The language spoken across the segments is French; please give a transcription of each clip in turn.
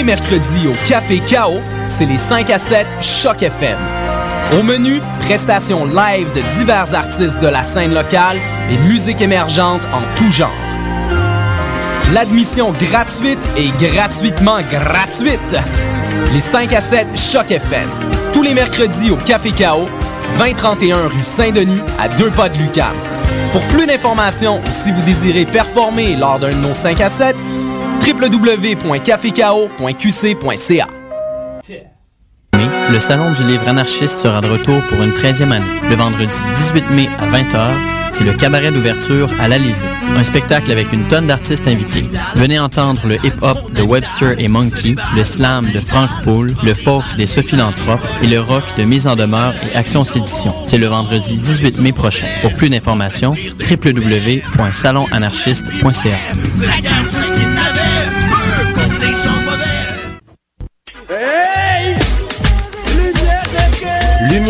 les mercredis au Café Chaos, c'est les 5 à 7 Choc FM. Au menu, prestations live de divers artistes de la scène locale et musique émergente en tout genre. L'admission gratuite et gratuitement gratuite. Les 5 à 7 Choc FM. Tous les mercredis au Café Chaos, 2031 rue Saint-Denis, à deux pas de Lucam. Pour plus d'informations ou si vous désirez performer lors d'un de nos 5 à 7, www.cafécao.qc.ca. le Salon du livre anarchiste sera de retour pour une 13e année. Le vendredi 18 mai à 20h, c'est le cabaret d'ouverture à l'Alizé. Un spectacle avec une tonne d'artistes invités. Venez entendre le hip-hop de Webster et Monkey, le slam de Frank Poole, le folk des Sophilanthropes et le rock de Mise en demeure et Action Sédition. C'est le vendredi 18 mai prochain. Pour plus d'informations, www.salonanarchiste.ca.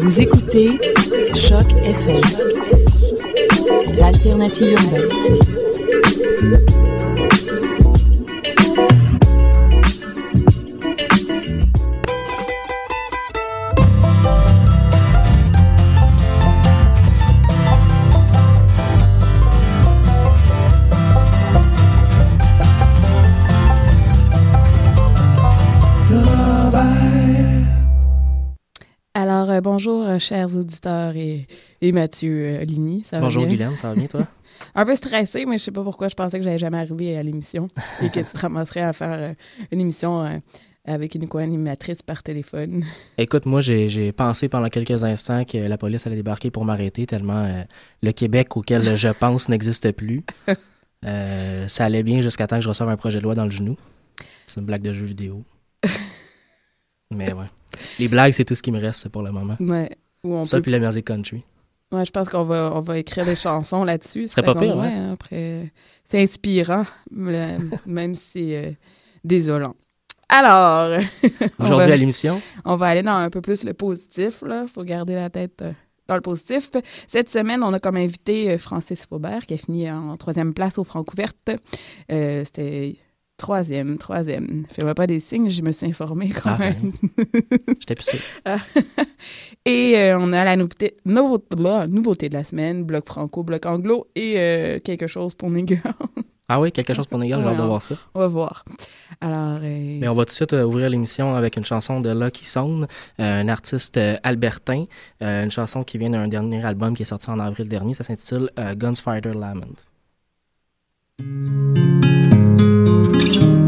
Vous écoutez Choc FM, l'alternative urbaine. Chers auditeurs et, et Mathieu euh, Ligny. Ça va Bonjour bien? Guylaine, ça va bien toi? Un peu stressé, mais je sais pas pourquoi je pensais que j'allais jamais arriver à l'émission et que tu te ramasserais à faire euh, une émission euh, avec une co-animatrice par téléphone. Écoute, moi j'ai j'ai pensé pendant quelques instants que la police allait débarquer pour m'arrêter tellement euh, le Québec auquel je pense n'existe plus. Euh, ça allait bien jusqu'à temps que je reçoive un projet de loi dans le genou. C'est une blague de jeu vidéo. Mais ouais. Les blagues, c'est tout ce qui me reste pour le moment. Ouais. On Ça peut- puis la musique country. Ouais, je pense qu'on va, on va écrire des chansons là-dessus. Ce serait pas pire, ouais. hein, après, c'est inspirant, même si c'est euh, désolant. Alors, on Aujourd'hui va- à l'émission, On va aller dans un peu plus le positif, là. Faut garder la tête euh, dans le positif. Cette semaine, on a comme invité euh, Francis Faubert, qui a fini en troisième place au Francouverte. Euh, C'était troisième, troisième. Fais-moi pas des signes, je me suis informée quand Ah, ben. même. j'étais plus sûr. Et euh, on a la nouveauté, nouveau- là, nouveauté de la semaine, bloc franco, bloc anglo et euh, quelque chose pour Nigger. Ah oui, quelque chose pour Négal, j'ai hâte de voir ça. on va voir. Alors, euh, Mais on va tout de suite ouvrir l'émission avec une chanson de Lucky Sound, un artiste albertain, une chanson qui vient d'un dernier album qui est sorti en avril dernier. Ça s'intitule euh, Gunsfighter Lament. thank you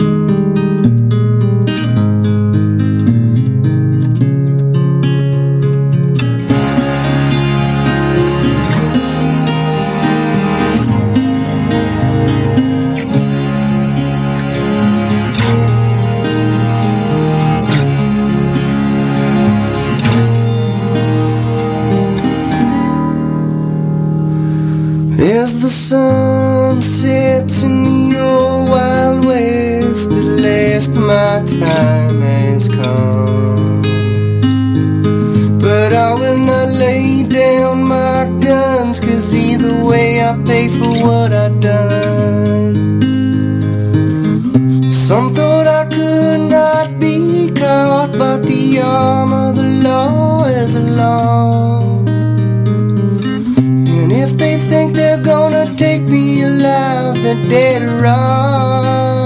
the dead wrong.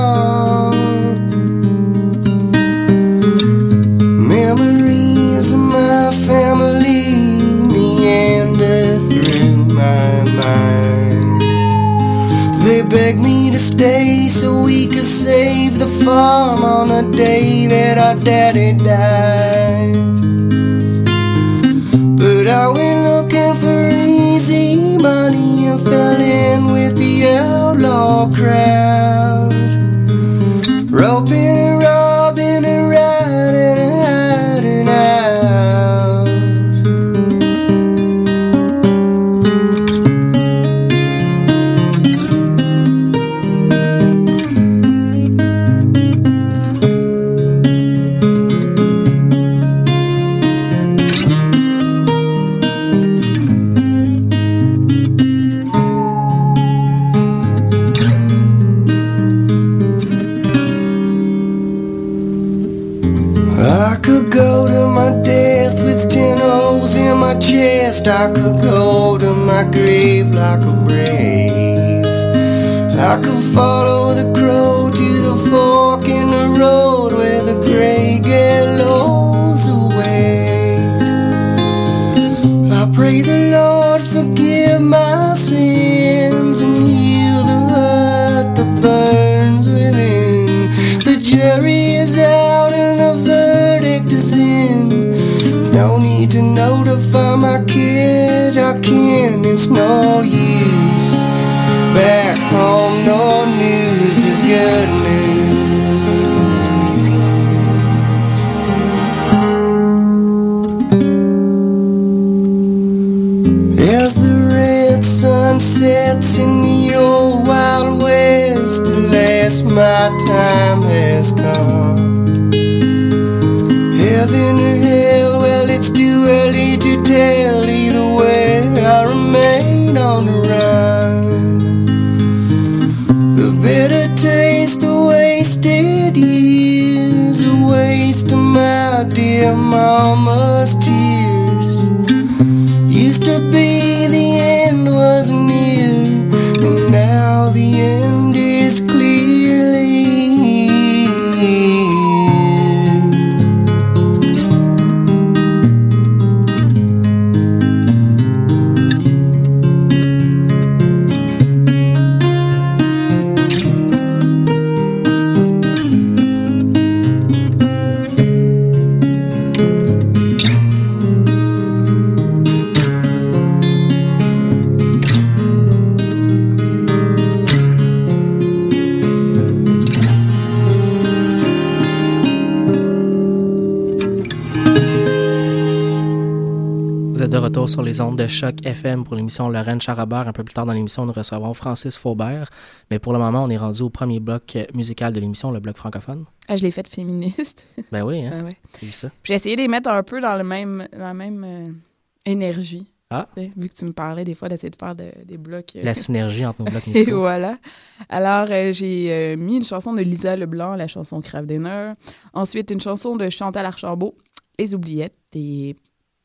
Memories of my family meander through my mind. They begged me to stay so we could save the farm on the day that our daddy died. But I went looking for easy dear mama's tears. Used to be sur les ondes de choc FM pour l'émission Lorraine Charabert. Un peu plus tard dans l'émission, nous recevrons Francis Faubert. Mais pour le moment, on est rendu au premier bloc musical de l'émission, le bloc francophone. Ah, je l'ai fait féministe. Ben oui, hein? Ah ouais. J'ai vu ça? J'ai essayé de les mettre un peu dans le même, la même euh, énergie. Ah. Vu que tu me parlais des fois d'essayer de faire de- des blocs. euh, La synergie entre nos blocs Et musicaux. voilà. Alors, euh, j'ai euh, mis une chanson de Lisa Leblanc, la chanson Crave. Ensuite, une chanson de Chantal Archambault, Les Oubliettes. Et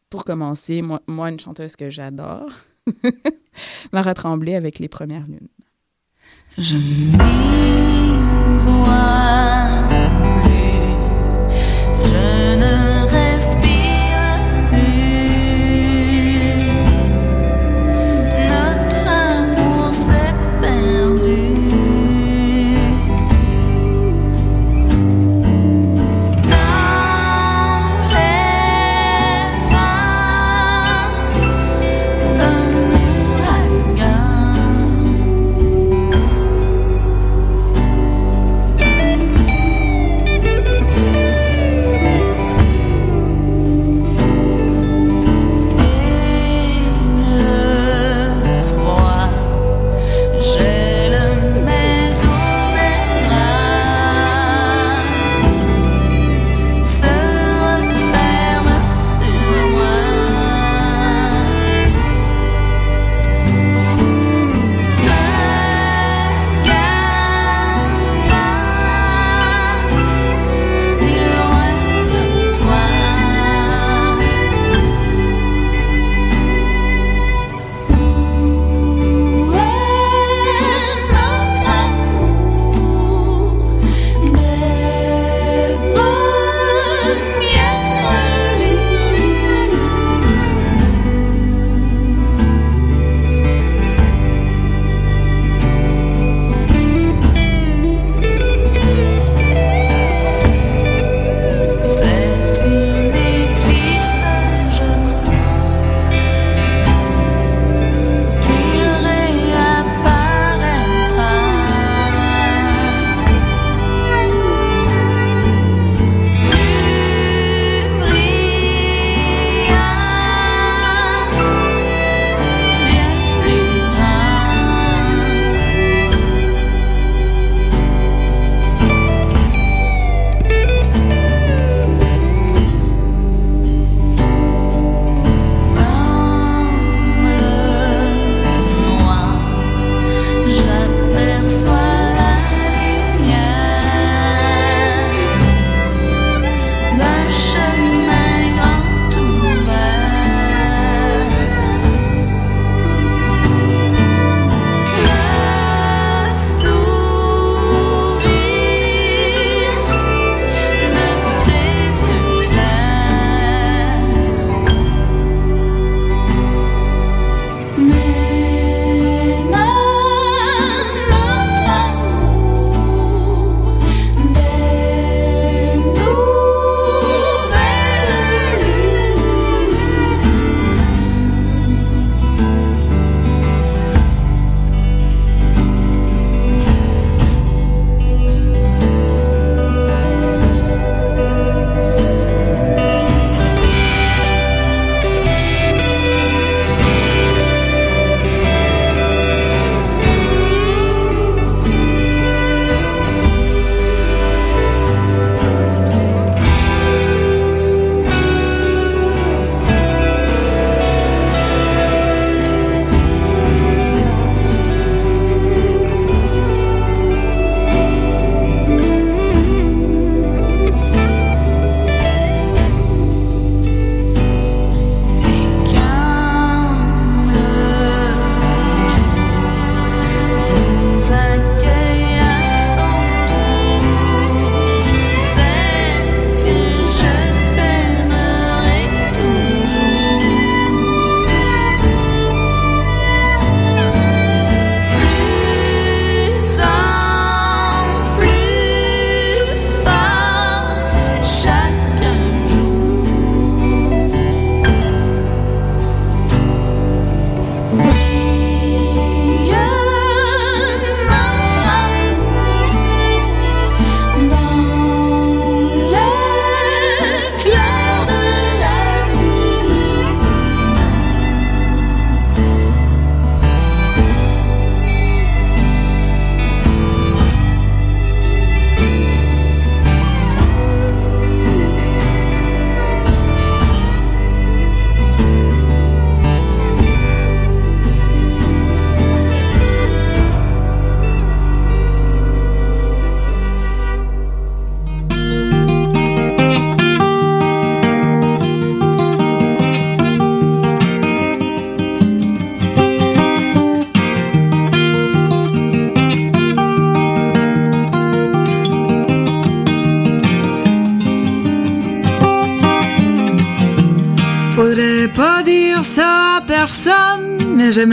pour commencer, moi, une chanteuse que j'adore, Mara Tremblay avec Les Premières Lunes. Je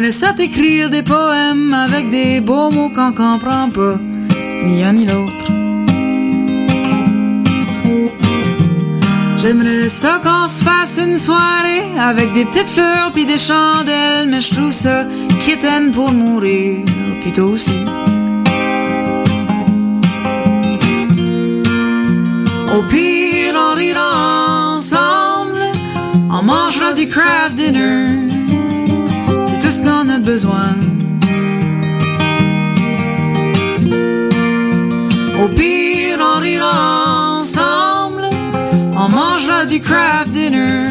j'aimerais ça t'écrire des poèmes avec des beaux mots qu'on comprend pas, ni un ni l'autre. J'aimerais ça qu'on se fasse une soirée avec des petites fleurs puis des chandelles, mais je trouve ça kitten pour mourir, puis toi aussi. Au pire, on rira ensemble, on mangera du craft dinner, Au pire, on rira ensemble, on mangera du craft dinner,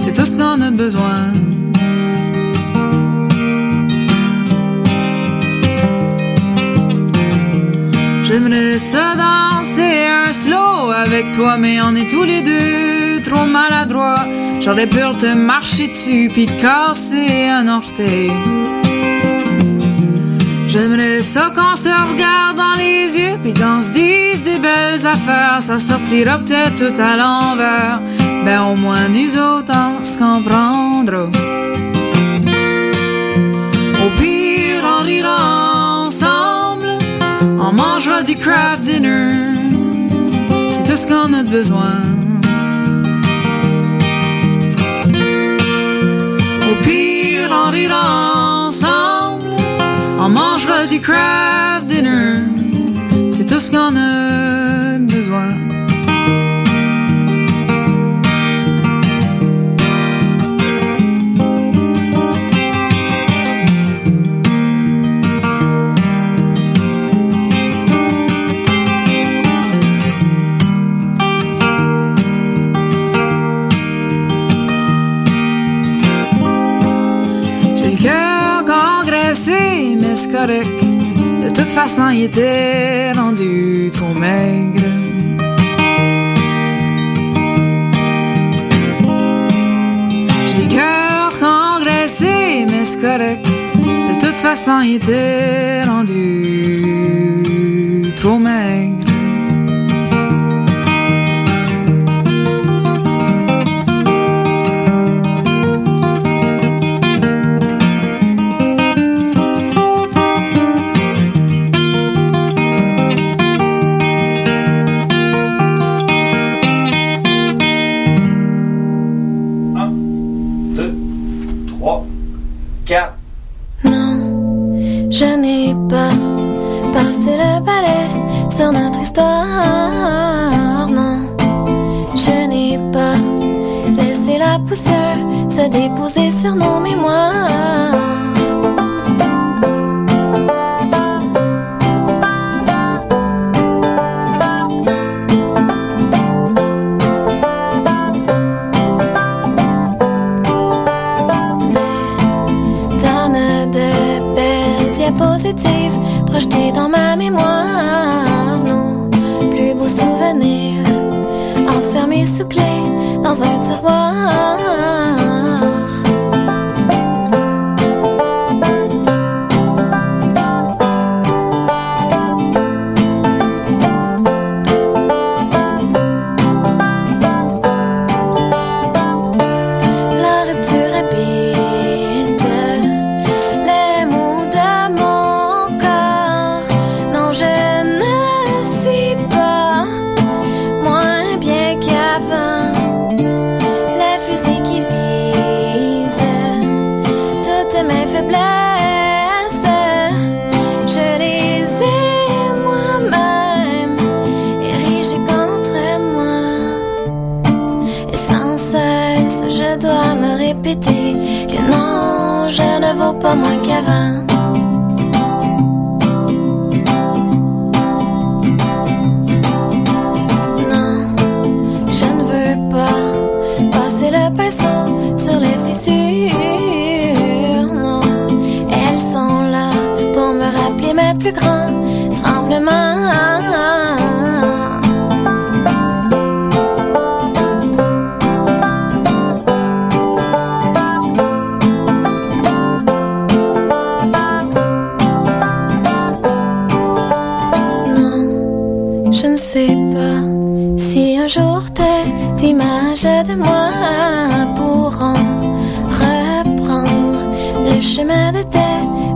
c'est tout ce qu'on a besoin. J'aimerais ça danser un slow avec toi, mais on est tous les deux trop maladroits. J'aurais peur de marcher dessus puis de casser un orteil. J'aimerais ça qu'on se regarde dans les yeux puis qu'on se dise des belles affaires. Ça sortira peut-être tout à l'envers. Ben au moins nous autres on se comprendra. Au pire on rira ensemble. On mangera du craft dinner. C'est tout ce qu'on a besoin. Pire, on rira ensemble. On mangera du craft dinner. C'est tout ce qu'on a besoin. De toute façon, il était rendu trop maigre. J'ai le cœur congressé, mais c'est correct. De toute façon, il était rendu se déposer sur nos mémoires. Si un jour tes images de moi pourront chemin de tes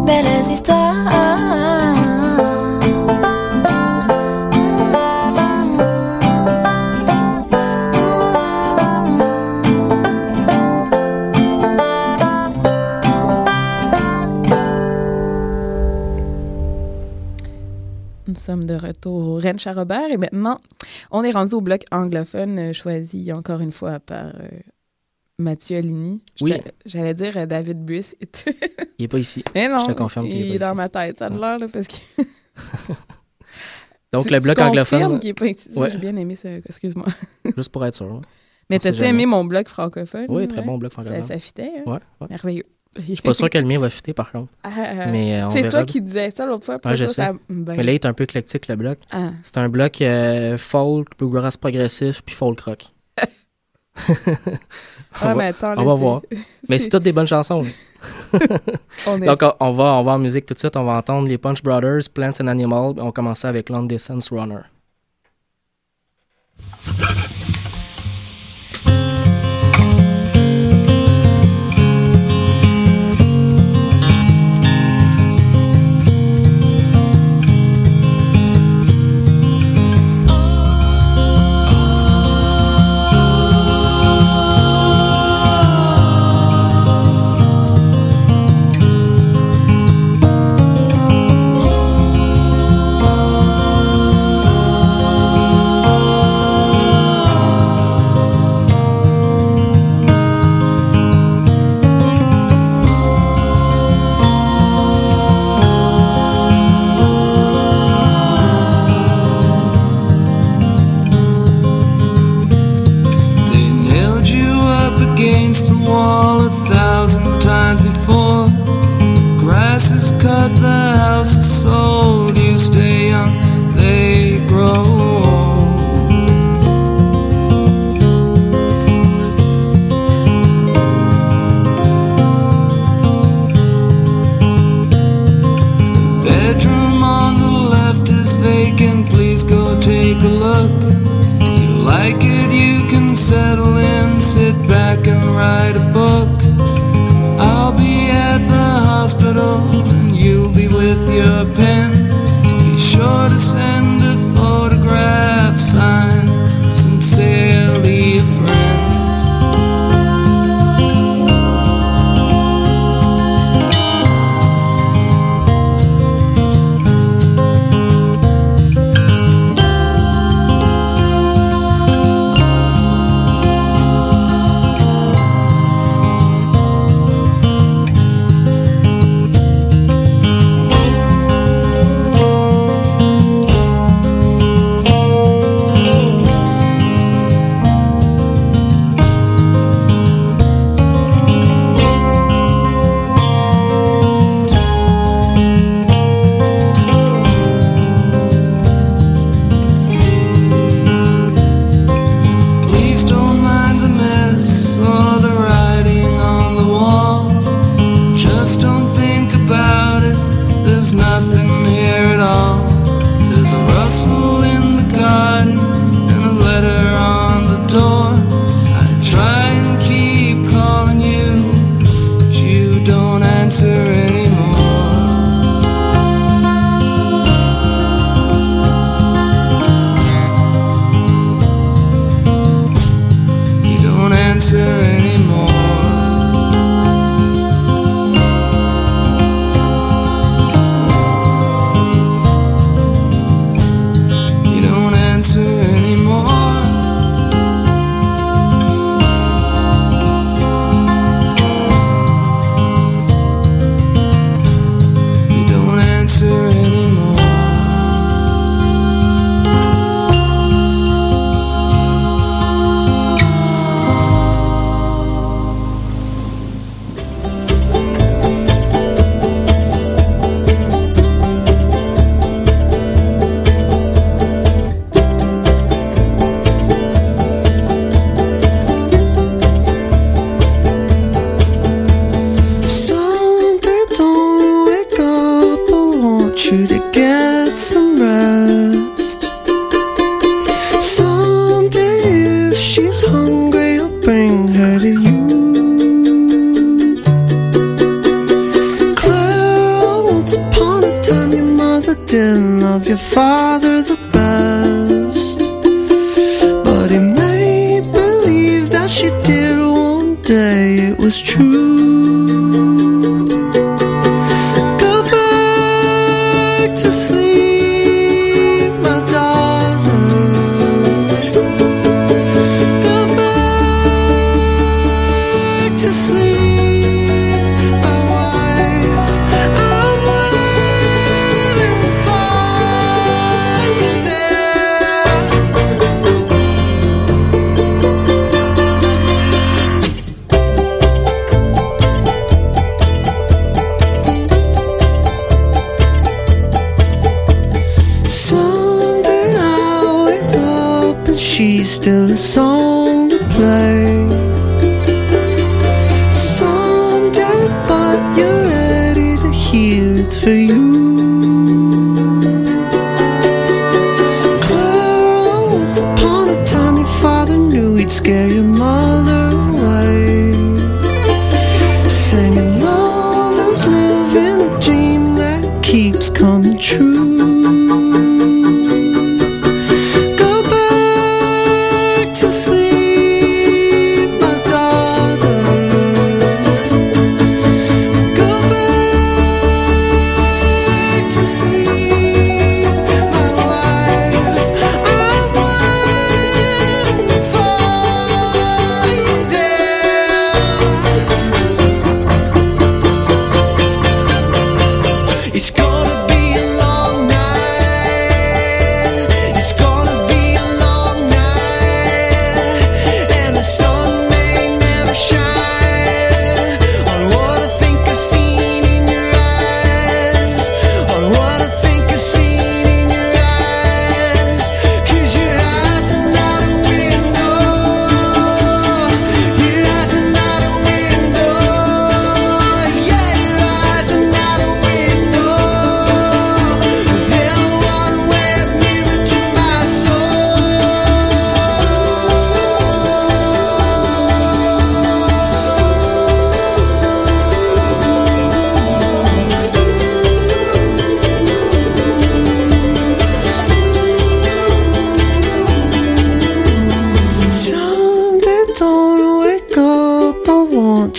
belles histoires. Nous sommes de retour au Rennes Charrobert et maintenant, on est rendu au bloc anglophone euh, choisi encore une fois par euh, Mathieu Aligny. Je Oui. J'allais dire euh, David Buis. Il est pas ici. Mais non, Je te confirme qu'il est il est pas dans ici. ma tête, ça a de l'air, là, parce que... Donc, Tu- le tu bloc confirmes anglophone, qu'il est pas ici. Ouais. J'ai bien aimé ça, excuse-moi. juste pour être sûr. hein. Mais t'as-tu aimé mon bloc francophone? Oui, très bon bloc Ça, francophone. ça fitait, hein? Ouais, ouais. Merveilleux. Je suis pas sûr que le mien va fitter, par contre. Ah, Mais euh, on C'est toi qui disais ça l'autre fois. Ouais, toi, je sais. ça- ben, Mais là, il est un peu éclectique, le bloc. Ah. C'est un bloc euh, folk, bluegrass progressif, puis folk rock. on Ah, va, mais attends, on va voir. Mais c'est toutes des bonnes chansons. là. On est- Donc, on, on va, on va en musique tout de suite. On va entendre les Punch Brothers, Plants and Animals. On va commencer avec Long Distance Runner.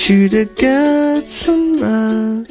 Should've got some rest.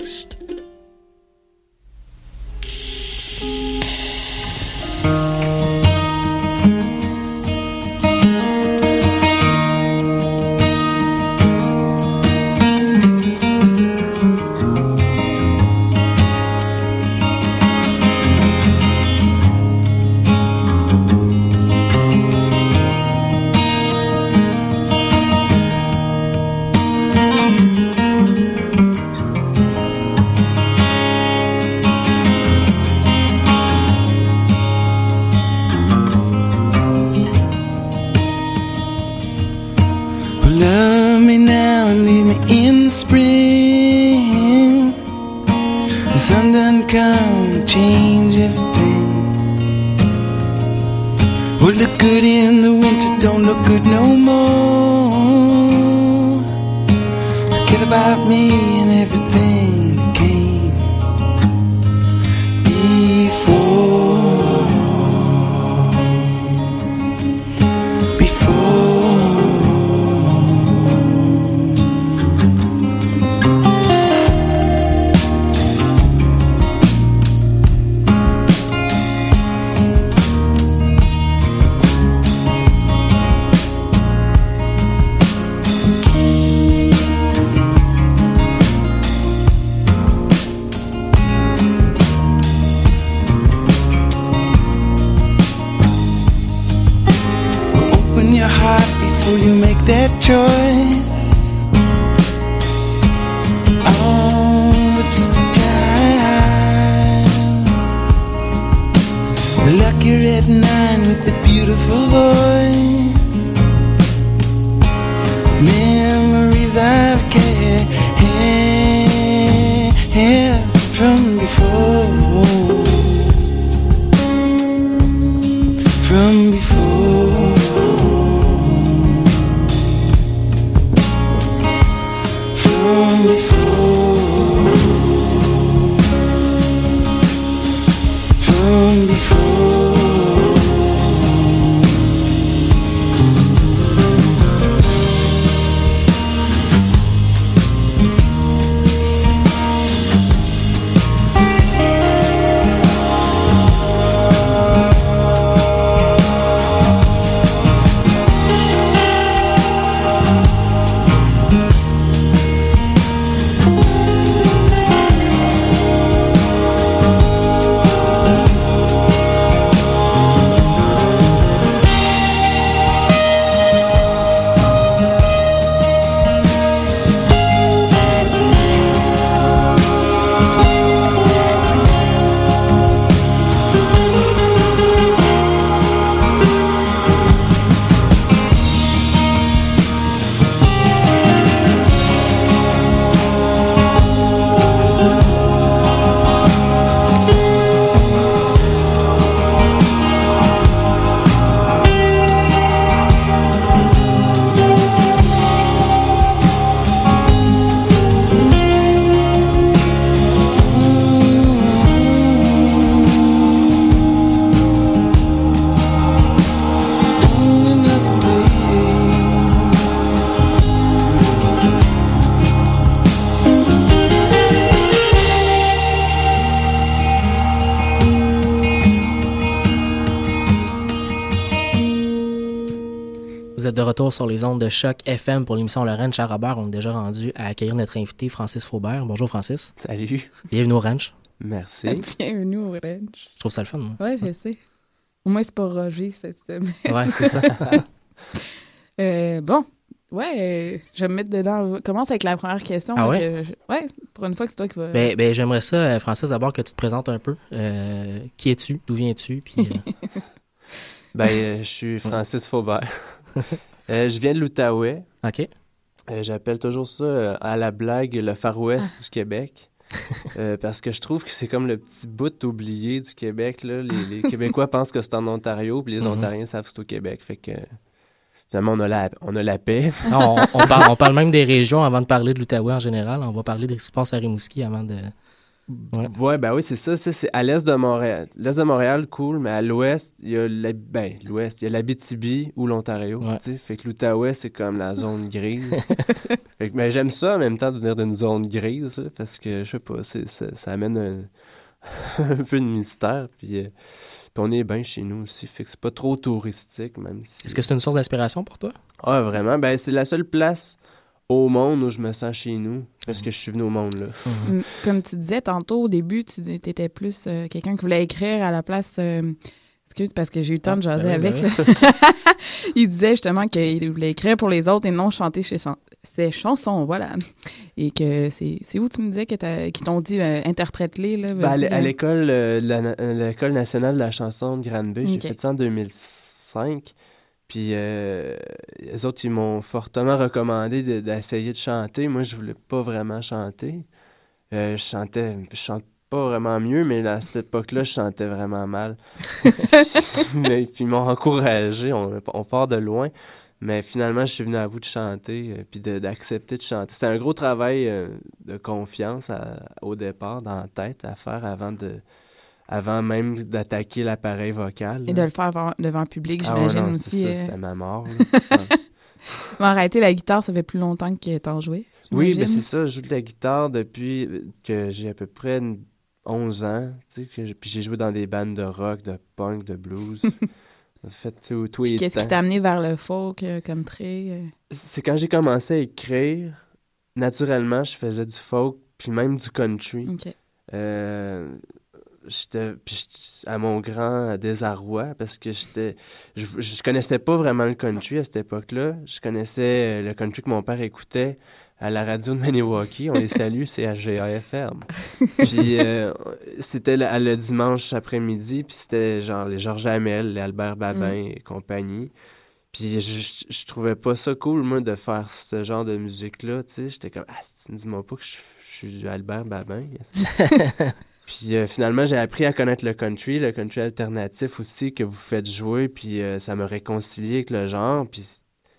Choice. Êtes de retour sur les ondes de choc FM pour l'émission Le Ranch à Robert. On est déjà rendu à accueillir notre invité Francis Faubert. Bonjour Francis. Salut. Bienvenue au Ranch. Merci. Bienvenue au ranch. Je trouve ça le fun. moi. Ouais, je sais. Au moins, c'est pas Roger cette semaine. Ouais, c'est ça. Euh, bon, ouais, euh, je vais me mettre dedans. Commence avec la première question. Ah ouais? que je- ouais, pour une fois que c'est toi qui vas. ben, ben, j'aimerais ça, euh, Francis, d'abord que tu te présentes un peu. Euh, qui es-tu? D'où viens-tu? Puis, euh, Ben, je suis Francis Faubert. Euh, je viens de l'Outaouais. OK. Euh, J'appelle toujours ça euh, à la blague le Far West du Québec. Euh, parce que je trouve que c'est comme le petit bout oublié du Québec. Là. Les, les Québécois pensent que c'est en Ontario, puis les Mhm. Ontariens savent que c'est au Québec. Fait que finalement, on a la, on a la paix. on, on parle, on parle même des régions avant de parler de l'Outaouais en général. On va parler de ce qui se passe à Rimouski avant de. Ouais. Ouais, ben oui, c'est ça. ça, c'est à l'est de Montréal. L'est de Montréal, cool, mais à l'ouest, il y a la- ben, l'ouest, il y a l'Abitibi ou l'Ontario. Ouais. sais. Fait que l'Outaouais, c'est comme la zone grise. fait que, mais j'aime ça en même temps de venir d'une zone grise, parce que je sais pas, c'est, ça, ça amène un, un peu de mystère. Puis, euh, puis on est bien chez nous aussi. Fait que c'est pas trop touristique, même si. Est-ce que c'est une source d'inspiration pour toi? Ah, vraiment? Ben, c'est la seule place au monde où je me sens chez nous, parce que je suis venu au monde, là. Mm, Comme tu disais tantôt, au début, tu étais plus euh, quelqu'un qui voulait écrire à la place. euh, excuse, parce que j'ai eu le temps de Ah, jaser ben avec. ben là. il disait justement qu'il voulait écrire pour les autres et non chanter chez son- ses chansons, voilà. Et que c'est c'est où tu me disais que t'as- qu'ils t'ont dit euh, interprète-les, là? Ben, à l'école de la na- l'école nationale de la chanson de Granby, j'ai Ok. fait ça en 2005. Puis euh, les autres, ils m'ont fortement recommandé de- d'essayer de, chanter. Moi, je voulais pas vraiment chanter. Euh, je chantais, je chante pas vraiment mieux, mais à cette époque-là, je chantais vraiment mal. mais, puis ils m'ont encouragé. On, on part de loin. Mais finalement, je suis venu à bout de chanter, euh, puis de- d'accepter de, chanter. C'était un gros travail euh, de confiance à- au départ, dans la tête, à faire avant de avant même d'attaquer l'appareil vocal. Et de le faire devant, devant le public, Ah ouais, j'imagine non, c'est aussi. ça, euh. c'était ma mort. Mais arrêter la guitare, ça fait plus longtemps que t'en jouais. oui, j'imagine. mais c'est ça, je joue de la guitare depuis que j'ai à peu près une- 11 ans. Tu sais, que j'ai- puis j'ai joué dans des bandes de rock, de punk, de blues. J'ai fait tout, tout Puis Qu'est-ce qui t'a amené vers le folk euh, comme trait? euh? C'est quand j'ai commencé à écrire, naturellement, je faisais du folk, puis même du country. OK. Euh, j'étais à mon grand désarroi parce que j'étais je, je connaissais pas vraiment le country à cette époque-là. Je connaissais euh, le country que mon père écoutait à la radio de Maniwaki. On les salue, c'est à GAFM. Puis euh, c'était le, le dimanche après-midi, puis c'était genre les Georges Hamel, les Albert Babin et compagnie. Puis je, je, je trouvais pas ça cool, moi, de faire ce genre de musique-là, tu sais. J'étais comme, ah, dis-moi pas que je, je suis Albert Babin. puis euh, finalement, j'ai appris à connaître le country, le country alternatif aussi, que vous faites jouer, puis euh, ça m'a réconcilié avec le genre. Puis,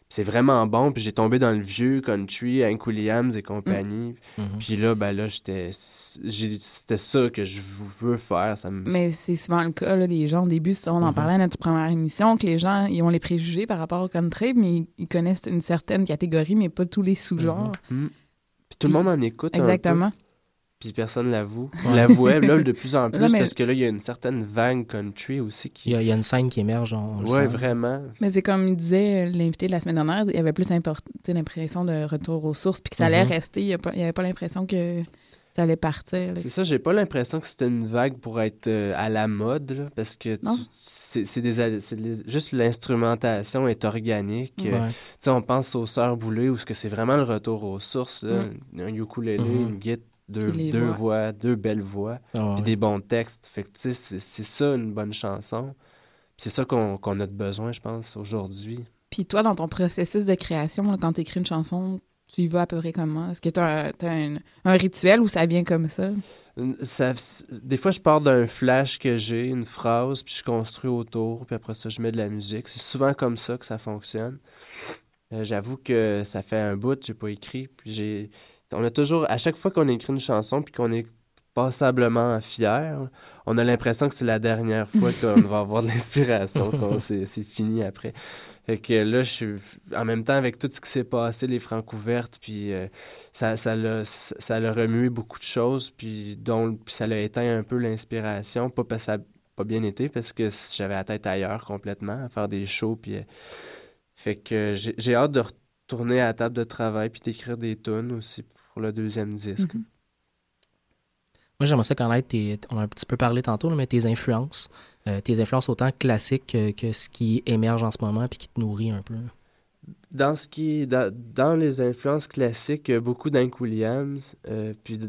c'est vraiment bon. Puis j'ai tombé dans le vieux country, Hank Williams et compagnie. Mhm. Puis là, ben là, j'étais... C'était ça que je veux faire. Ça me... Mais c'est souvent le cas, là, les gens, au début, on en Mhm. parlait à notre première émission, que les gens, ils ont les préjugés par rapport au country, mais ils, connaissent une certaine catégorie, mais pas tous les sous-genres. Mhm. Puis tout le monde en écoute un peu. Puis personne l'avoue. L'avouait, là, de plus en plus, mais- parce que là, il y a une certaine vague country aussi Il qui... y, a, il y a une scène qui émerge, on, Ouais, sent. vraiment. Mais c'est comme il disait, euh, l'invité de la semaine dernière, il y avait plus l'impression de retour aux sources, puis que ça allait Mhm. rester. Il n'y avait pas l'impression que ça allait partir. C'est ça, j'ai pas l'impression que c'était une vague pour être euh, à la mode, là, parce que c'est c'est des, des- juste l'instrumentation est organique. euh, Ouais. tu sais, on pense aux Sœurs Boulay, où ce que c'est vraiment le retour aux sources, là, un ukulélé, Mhm. une guitare, deux, voix. voix, deux belles voix, Ah, puis des bons textes. Fait que tu sais, c'est c'est ça une bonne chanson. C'est ça qu'on qu'on a de besoin, je pense, aujourd'hui. Puis toi, dans ton processus de création, là, quand tu écris une chanson, tu y vas à peu près comment? Est-ce que tu as, un, un rituel ou ça vient comme ça? Ça, des fois, je pars d'un flash que j'ai, une phrase, puis je construis autour, puis après ça, je mets de la musique. C'est souvent comme ça que ça fonctionne. Euh, J'avoue que ça fait un bout, j'ai pas écrit, puis j'ai... On a toujours, à chaque fois qu'on écrit une chanson, puis qu'on est passablement fier, on a l'impression que c'est la dernière fois qu'on va avoir de l'inspiration, c'est fini après. Fait que là, je suis en même temps avec tout ce qui s'est passé, les francs ouvertes, puis euh, ça, ça, l'a, ça l'a remué beaucoup de choses, puis, dont, puis ça l'a éteint un peu l'inspiration. Pas parce que ça pas bien été, parce que j'avais la tête ailleurs complètement, à faire des shows, puis... euh, fait que j'ai, j'ai hâte de retourner à la table de travail, puis d'écrire des tunes aussi pour le deuxième disque. Mhm. Moi, j'aimerais ça connaître tes, on a un petit peu parlé tantôt, là, mais tes influences. Euh, tes influences autant classiques que, que ce qui émerge en ce moment puis qui te nourrit un peu. Dans ce qui dans, dans les influences classiques, beaucoup d'Hank Williams, euh, puis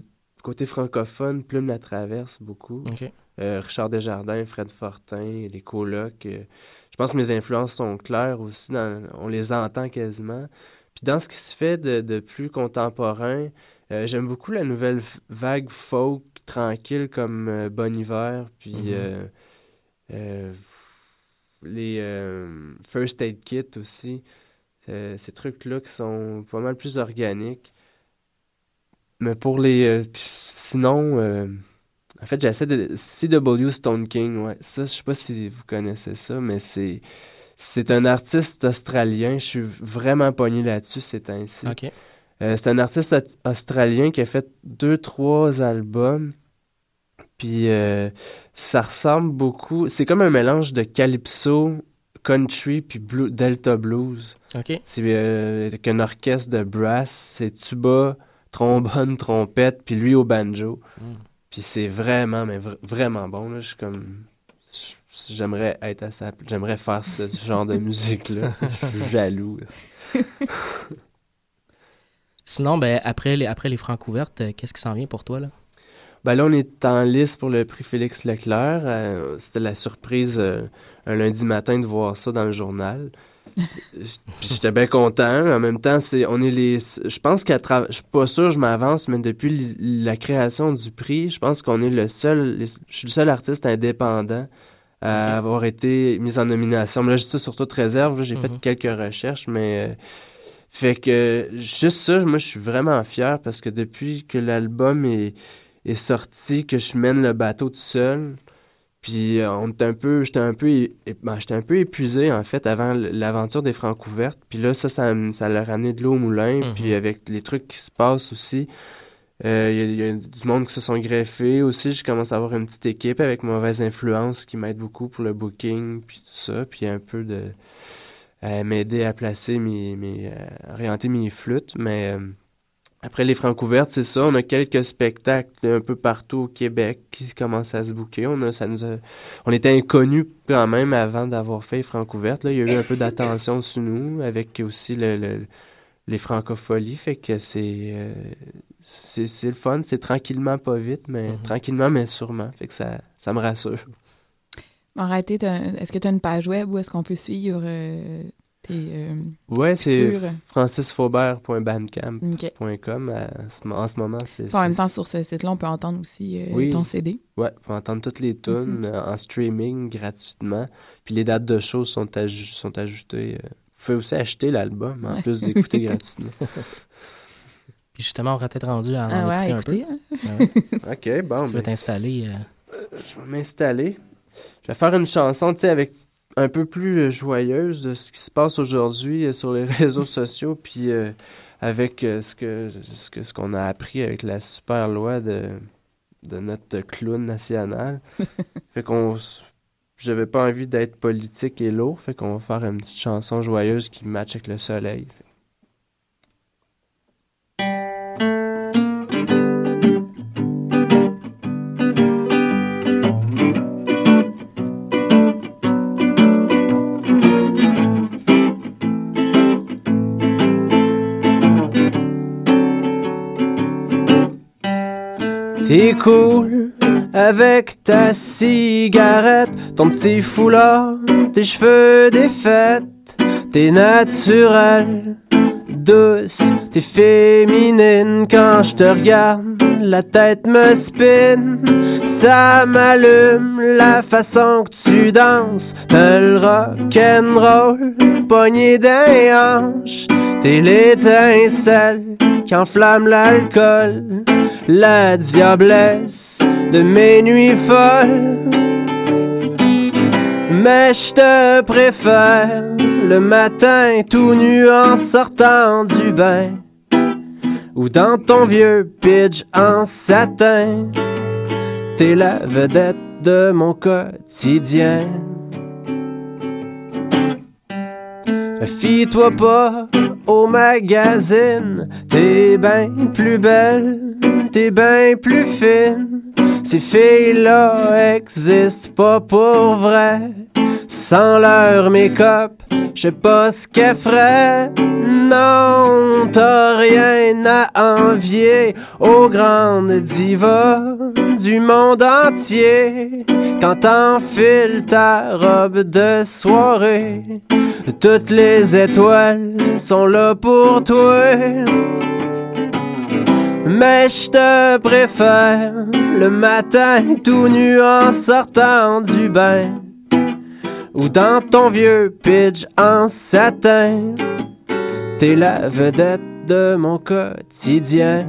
côté francophone, Plume la traverse beaucoup. Euh, Richard Desjardins, Fred Fortin, les colocs. euh, je pense que mes influences sont claires aussi, dans- on les entend quasiment. Puis dans ce qui se fait de, de plus contemporain, euh, j'aime beaucoup la nouvelle vague folk tranquille comme euh, Bon Hiver, puis Mhm. euh, les First Aid Kit aussi. Ces trucs-là qui sont pas mal plus organiques. Mais pour les... sinon... en fait, j'essaie de. C.W. Stone King, ouais. Ça, je sais pas si vous connaissez ça, mais c'est. C'est un artiste australien. Je suis vraiment pogné là-dessus ces temps-ci. Euh, c'est un artiste au- australien qui a fait deux, trois albums. Puis euh, ça ressemble beaucoup. C'est comme un mélange de calypso, country, puis blue- delta blues. C'est euh, un orchestre de brass. C'est tuba, trombone, trompette, puis lui au banjo. Mm. Puis c'est vraiment, mais vra- vraiment bon. Là. Je suis comme. J'aimerais être à sa J'aimerais faire ce genre de musique-là. Je suis jaloux. Sinon, ben, après les, après les francs ouvertes, euh, qu'est-ce qui s'en vient pour toi? Là? Ben là, on est en liste pour le prix Félix Leclerc. Euh, C'était la surprise euh, un lundi matin de voir ça dans le journal. Puis j'étais bien content. En même temps, c'est on est les. Je pense qu'à travers. Je suis pas sûr, je m'avance, mais depuis la création du prix, je pense qu'on est le seul. les- Je suis le seul artiste indépendant à avoir été mis en nomination. Mais là, je dis ça sur toute réserve. J'ai Mhm. fait quelques recherches, mais. euh, fait que juste ça, moi, je suis vraiment fier parce que depuis que l'album est, est sorti, que je mène le bateau tout seul, puis euh, on était un peu, j'étais un peu, ben, j'étais un peu épuisé en fait avant l'aventure des francs ouvertes. Puis là, ça, ça, ça l'a ramené de l'eau au moulin. Mhm. Puis avec les trucs qui se passent aussi, euh, il y, a- du monde qui se sont greffés aussi. Je commence à avoir une petite équipe avec mauvaise influence qui m'aide beaucoup pour le booking, puis tout ça. Puis un peu de à m'aider à placer mes, euh, orienter mes flûtes. Mais euh, après les francs ouvertes, c'est ça. On a quelques spectacles un peu partout au Québec qui commencent à se bouquer. On a, ça nous a- on était inconnus quand même avant d'avoir fait les francs ouvertes. Là, il y a eu un peu d'attention sur nous avec aussi le, le- les francopholies. Fait que c'est, euh, c'est, c'est le fun. C'est tranquillement, pas vite, mais Mhm. tranquillement, mais sûrement. Fait que ça, ça me rassure. Arrêtez, est-ce que tu as une page web où est-ce qu'on peut suivre euh, tes euh, Ouais, c'est francisfaubert.bandcamp.com. OK. À ce- En ce moment, c'est. En même temps, sur ce site-là, on peut entendre aussi euh, Oui. ton CD. Ouais, faut entendre toutes les tunes euh, en streaming gratuitement. Puis les dates de shows sont, aj- sont ajoutées euh, pouvez aussi acheter l'album en plus d'écouter gratuitement. Puis justement, on aurait peut-être rendu à en Ah ouais, écouter écoutez, un hein. peu. Ouais. OK, bon. Si tu veux ben, t'installer. euh, je vais m'installer. Je vais faire une chanson, tu sais, avec un peu plus euh, joyeuse de ce qui se passe aujourd'hui euh, sur les réseaux sociaux, puis euh, avec euh, ce que ce que ce qu'on a appris avec la super loi de de notre clown national. fait qu'on j'avais pas envie d'être politique et lourd, fait qu'on va faire une petite chanson joyeuse qui matche avec le soleil. T'es cool avec ta cigarette, ton petit foulard, tes cheveux défaits. T'es naturelle, douce, t'es féminine quand je te regarde. La tête me spin, ça m'allume la façon que tu danses. T'as le rock'n'roll, poignée d'un hanche. T'es l'étincelle qui enflamme l'alcool, la diablesse de mes nuits folles. Mais je te préfère le matin tout nu en sortant du bain ou dans ton vieux pitch en satin. T'es la vedette de mon quotidien. Fie-toi pas au magazine, t'es ben plus belle, t'es ben plus fine. Ces filles-là existent pas pour vrai. Sans leur make-up, je sais pas ce qu'elles feraient. Non, t'as rien à envier aux grandes divas du monde entier. Quand t'enfiles ta robe de soirée, toutes les étoiles sont là pour toi. Mais je te préfère le matin tout nu en sortant du bain ou dans ton vieux pitch en satin. T'es la vedette de mon quotidien.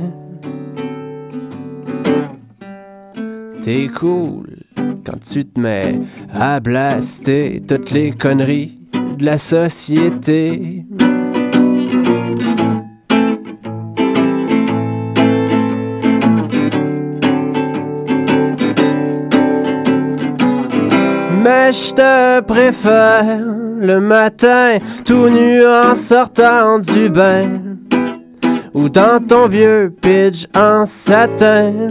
T'es cool quand tu te mets à blaster toutes les conneries de la société. Mais je te préfère le matin tout nu en sortant du bain ou dans ton vieux pitch en satin.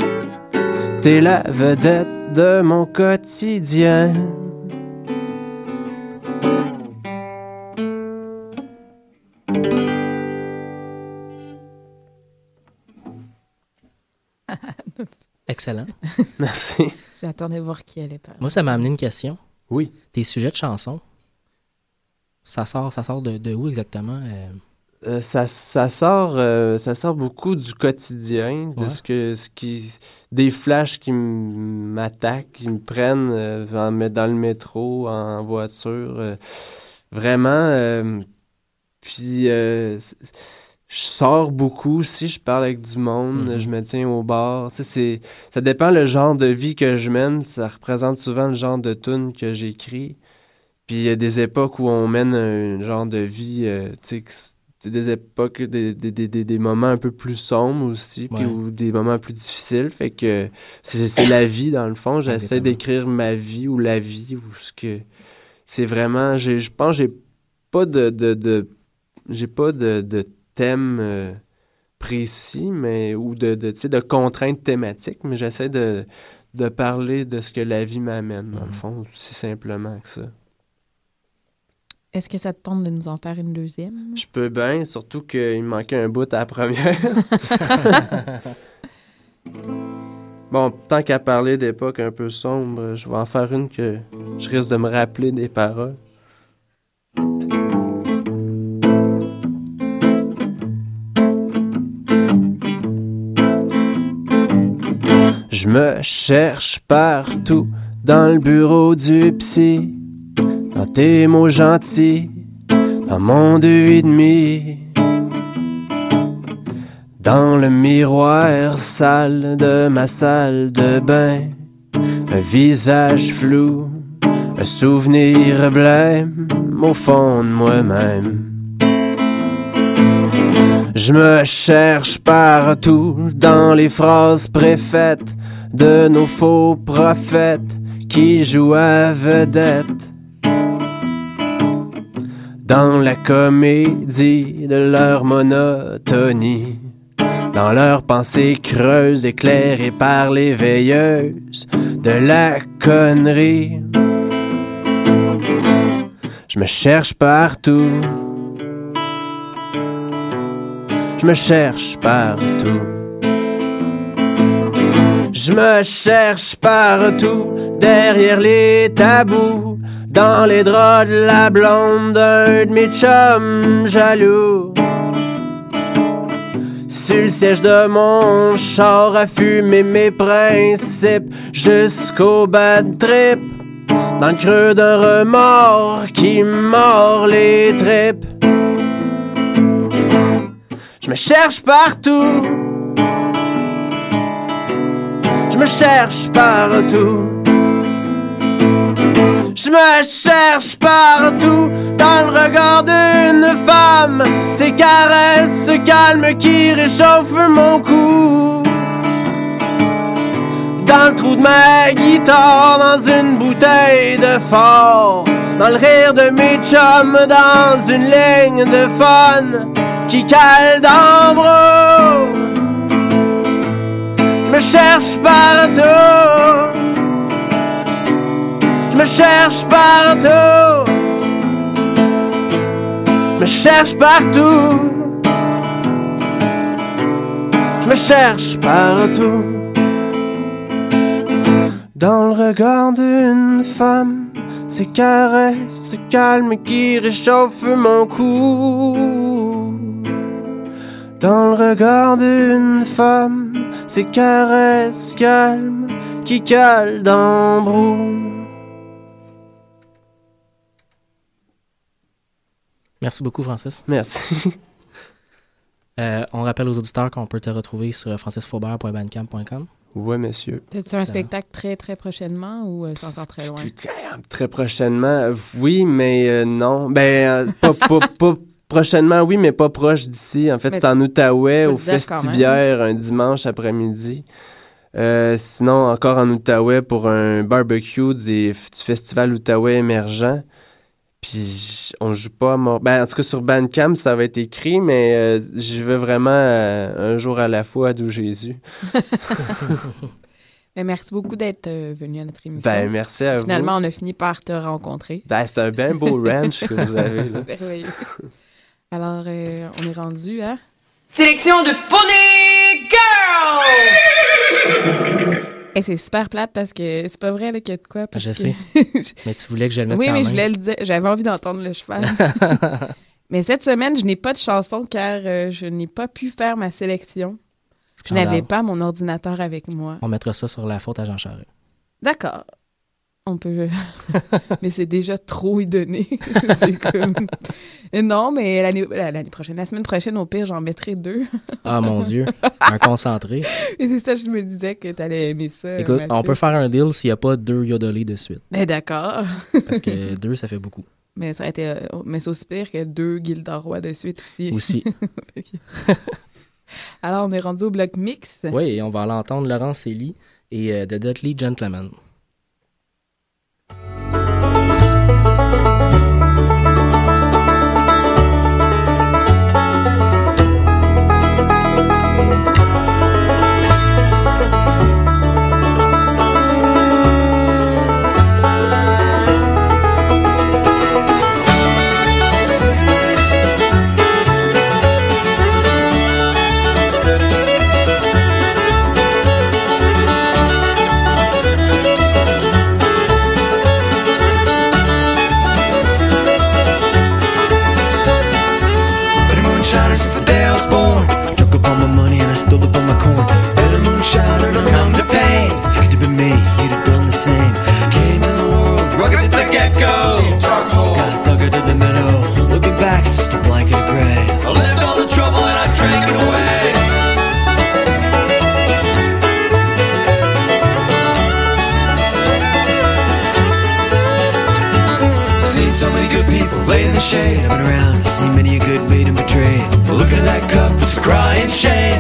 T'es la vedette de mon quotidien. Excellent. Merci. J'attendais voir qui allait parler. Moi, ça m'a amené une question. Oui. Tes sujets de chansons, ça sort, ça sort de, de où exactement? euh? Euh, ça, ça sort euh, ça sort beaucoup du quotidien de Ouais. ce que ce qui des flashs qui m'attaquent qui me prennent euh, en dans le métro en voiture euh, vraiment euh, puis euh, je sors beaucoup si je parle avec du monde Mhm. je me tiens au bar Tu sais, ça dépend le genre de vie que je mène ça représente souvent le genre de tune que j'écris puis il y a des époques où on mène un genre de vie euh, tu sais des époques, des, des, des, des- des moments un peu plus sombres aussi, puis ou des moments plus difficiles. Fait que c'est la vie, dans le fond. J'essaie d'écrire ma vie ou la vie ou ce que. C'est vraiment. Je pense que j'ai pas de. de, de- j'ai pas de, de thème euh, précis, mais. ou de, de, tu sais, de contraintes thématiques, mais j'essaie de, de parler de ce que la vie m'amène, dans le Mhm. fond, aussi simplement que ça. Est-ce que ça te tente de nous en faire une deuxième? Je peux bien, surtout qu'il me manquait un bout à la première. bon, tant qu'à parler d'époque un peu sombre, je vais en faire une que je risque de me rappeler des paroles. Je me cherche partout dans le bureau du psy, dans tes mots gentils, à mon deux et demi. Dans le miroir sale de ma salle de bain, un visage flou, un souvenir blême au fond de moi-même. Je me cherche partout dans les phrases préfaites de nos faux prophètes qui jouent à vedette. Dans la comédie de leur monotonie, dans leurs pensées creuses éclairées par les veilleuses de la connerie. Je me cherche partout. Je me cherche partout. Je me cherche partout, derrière les tabous, dans les draps de la blonde d'un de mes chums jaloux. Sur le siège de mon char à fumer mes principes jusqu'au bad trip. Dans le creux d'un remords qui mord les tripes. Je me cherche partout. Me cherche partout. Je me cherche partout dans le regard d'une femme. Ces caresses calmes qui réchauffent mon cou. Dans le trou de ma guitare, dans une bouteille de fort. Dans le rire de mes chums, dans une ligne de fun qui cale d'ambre. Je me cherche partout. Je me cherche partout. Je me cherche partout. Je me cherche partout. Dans le regard d'une femme, ces caresses calmes qui réchauffent mon cou. Dans le regard d'une femme, ces caresses calmes qui calent d'embrou. Merci beaucoup, Francis. Merci. Euh, on rappelle aux auditeurs qu'on peut te retrouver sur francisfaubert.bandcamp.com. Ouais, monsieur. T'as-tu un Ça- spectacle très, très prochainement ou euh, c'est encore très loin? Très prochainement, euh, oui, mais euh, non. Ben, euh, pas, pas, pas prochainement, oui, mais pas proche d'ici. En fait, c'est en Outaouais, au. Festibière, un dimanche après-midi. Euh, sinon, encore en Outaouais pour un barbecue des, du Festival Outaouais émergent. Puis, on joue pas à Mor- Ben, en tout cas, sur Bandcamp, ça va être écrit, mais euh, je vais vraiment euh, un jour à la fois d'où Jésus. Mais merci beaucoup d'être euh, venu à notre émission. Ben, merci à vous. Finalement, on a fini par te rencontrer. Ben, c'est un bien beau ranch que vous avez, là. Alors, euh, on est rendu à... Sélection de Pony Girl! Et c'est super plate parce que c'est pas vrai là, qu'il y a de quoi. parce Je que- sais. Mais tu voulais que je le mette oui, quand mais je voulais le dire. J'avais envie d'entendre le cheval. mais cette semaine, je n'ai pas de chanson car euh, je n'ai pas pu faire ma sélection. Je n'avais pas mon ordinateur avec moi. On mettra ça sur la faute à Jean Charest. D'accord. On peut. mais c'est déjà trop y donner. comme. Non, mais l'année prochaine, la semaine prochaine, au pire, j'en mettrai deux. Ah mon Dieu, un concentré. mais c'est ça, je me disais que t'allais aimer ça. Écoute, Mathieu. on peut faire un deal s'il n'y a pas deux yodelés de suite. Ben, d'accord. Parce que deux, ça fait beaucoup. Mais ça aurait été. euh, mais c'est aussi pire que deux Gilderoy de suite aussi. Aussi. Alors, on est rendu au bloc mix. Oui, et on va l'entendre Laurent Célie et euh, The Dudley Gentleman. up on my corn. better moonshine and I'm numb to pain. If you could have been me, you'd have done the same. Came in the world, rugged to the get go. Got dug into the middle. Looking back, it's just a blanket of gray. I lived all the trouble and I drank it away. Seen so many good people lay in the shade. I've been around, seen many a good beat betrayed. Looking at that cup, it's a crying shame.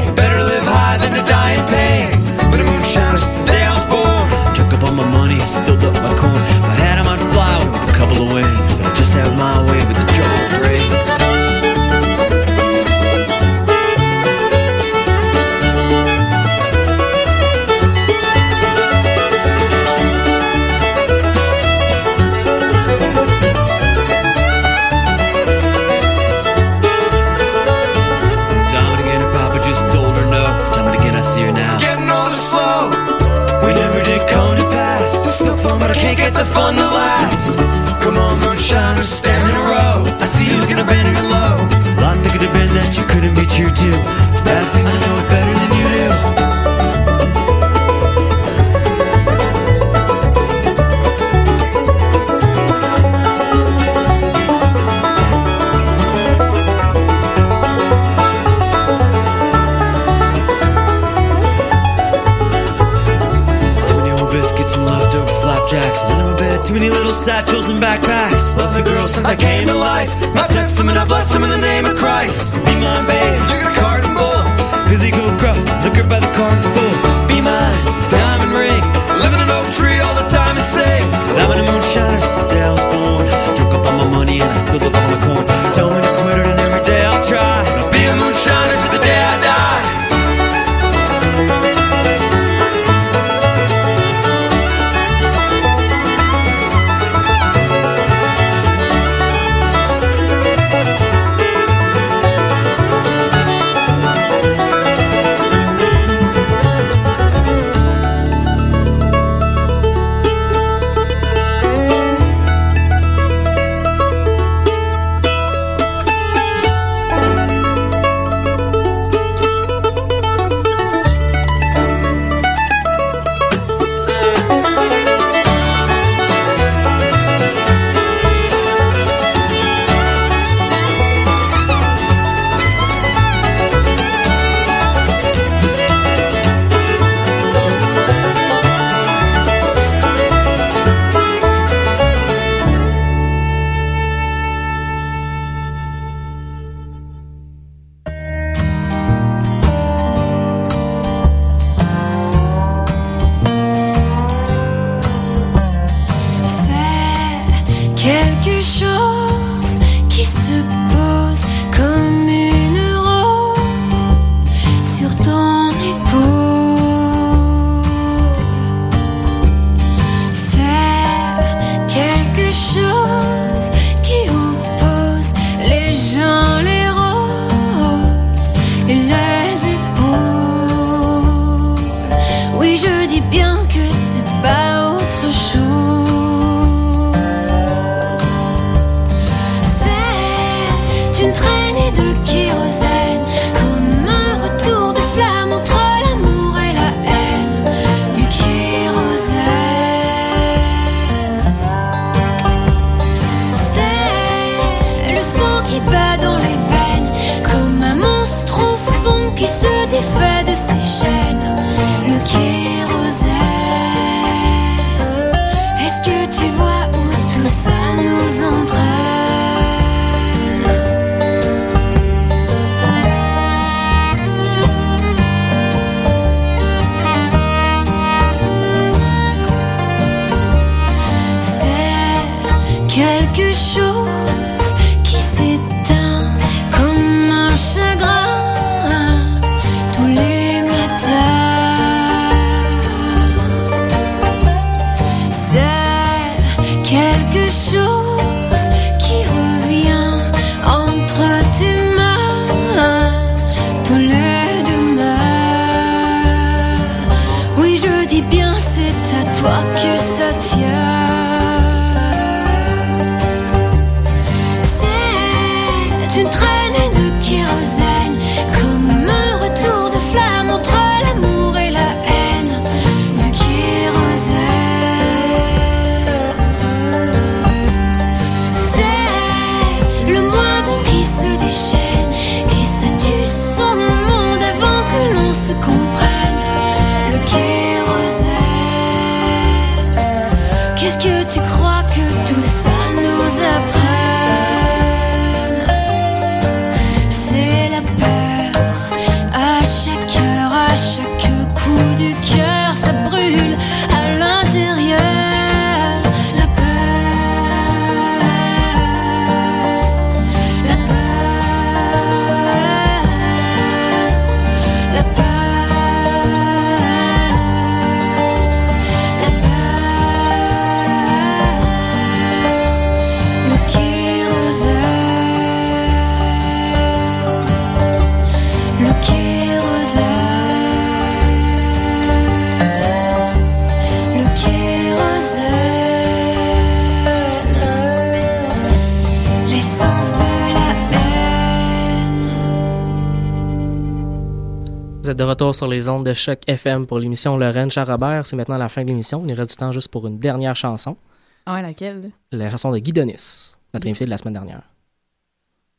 Les ondes de Choc FM pour l'émission Lorraine Charrobert. C'est maintenant la fin de l'émission. Il nous reste du temps juste pour une dernière chanson. Ah ouais, laquelle? La chanson de Guy Donis, notre invité de la semaine dernière.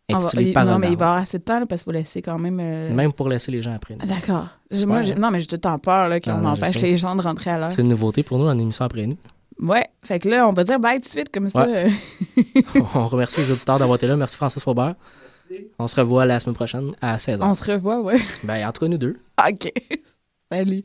On va- Intitulée il- non, mais il va avoir assez de temps là, parce qu'il faut laisser quand même. euh, Même pour laisser les gens après. Ah, D'accord. Moi, non, mais j'ai tout le temps peur là, qu'on empêche les gens de rentrer à l'heure. C'est une nouveauté pour nous dans l'émission après nous. Ouais, fait que là, on va dire bye tout de suite comme ça. Ouais. On remercie les auditeurs d'avoir été là. Merci Francis Faubert. On se revoit la semaine prochaine à 16h. on se revoit, ouais. Ben, en tout cas, nous deux. OK. Salut.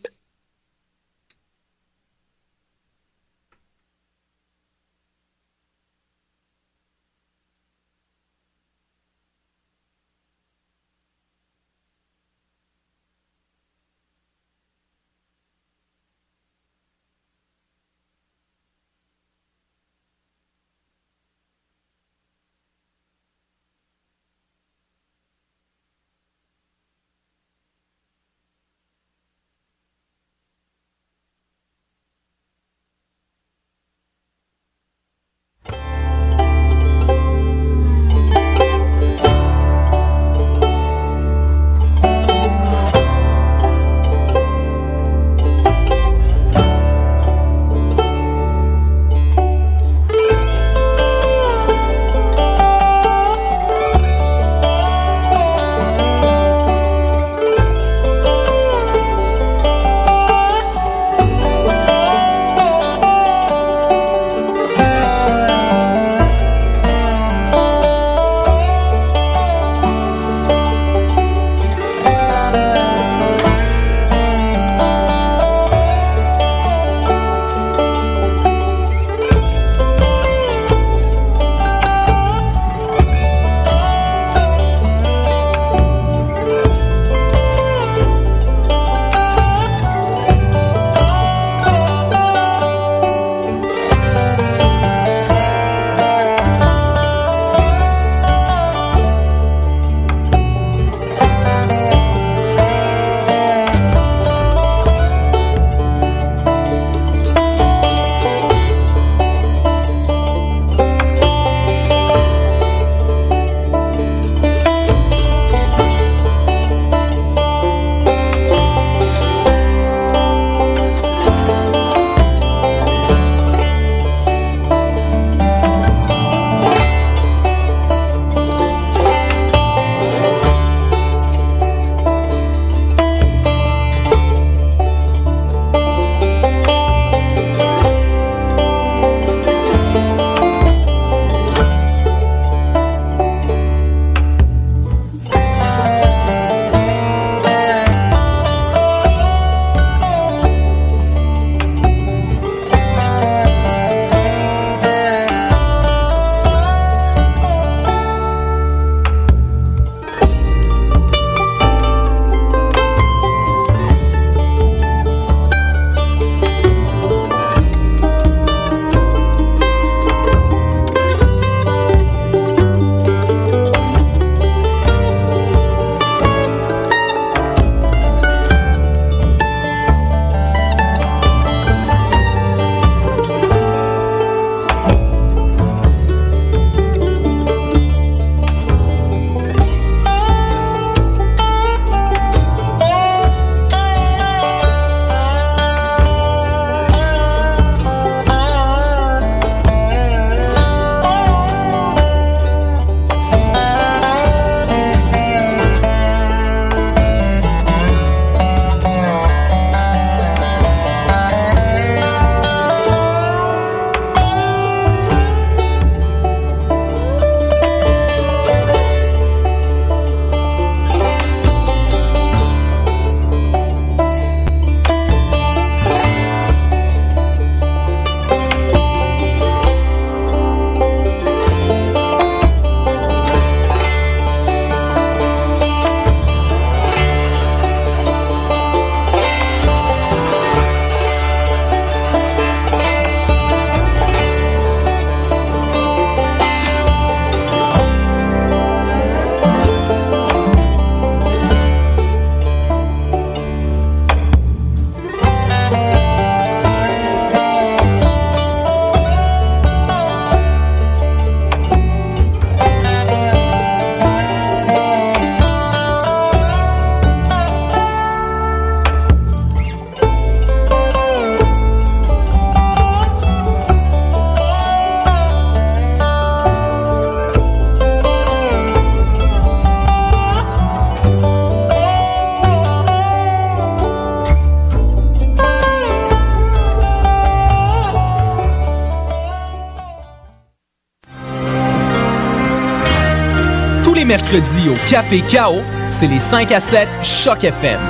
Mercredis au Café Chaos, c'est les 5 à 7 Choc FM.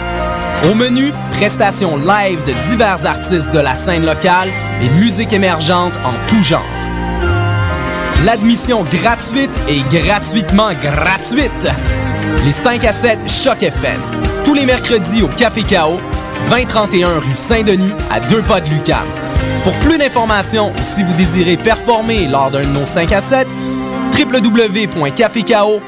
Au menu, prestations live de divers artistes de la scène locale et musique émergente en tout genre. L'admission gratuite est gratuitement gratuite. Les 5 à 7 Choc FM. Tous les mercredis au Café Chaos, 2031 rue Saint-Denis, à deux pas de Lucam. Pour plus d'informations ou si vous désirez performer lors d'un de nos 5 à 7, www.caféko.com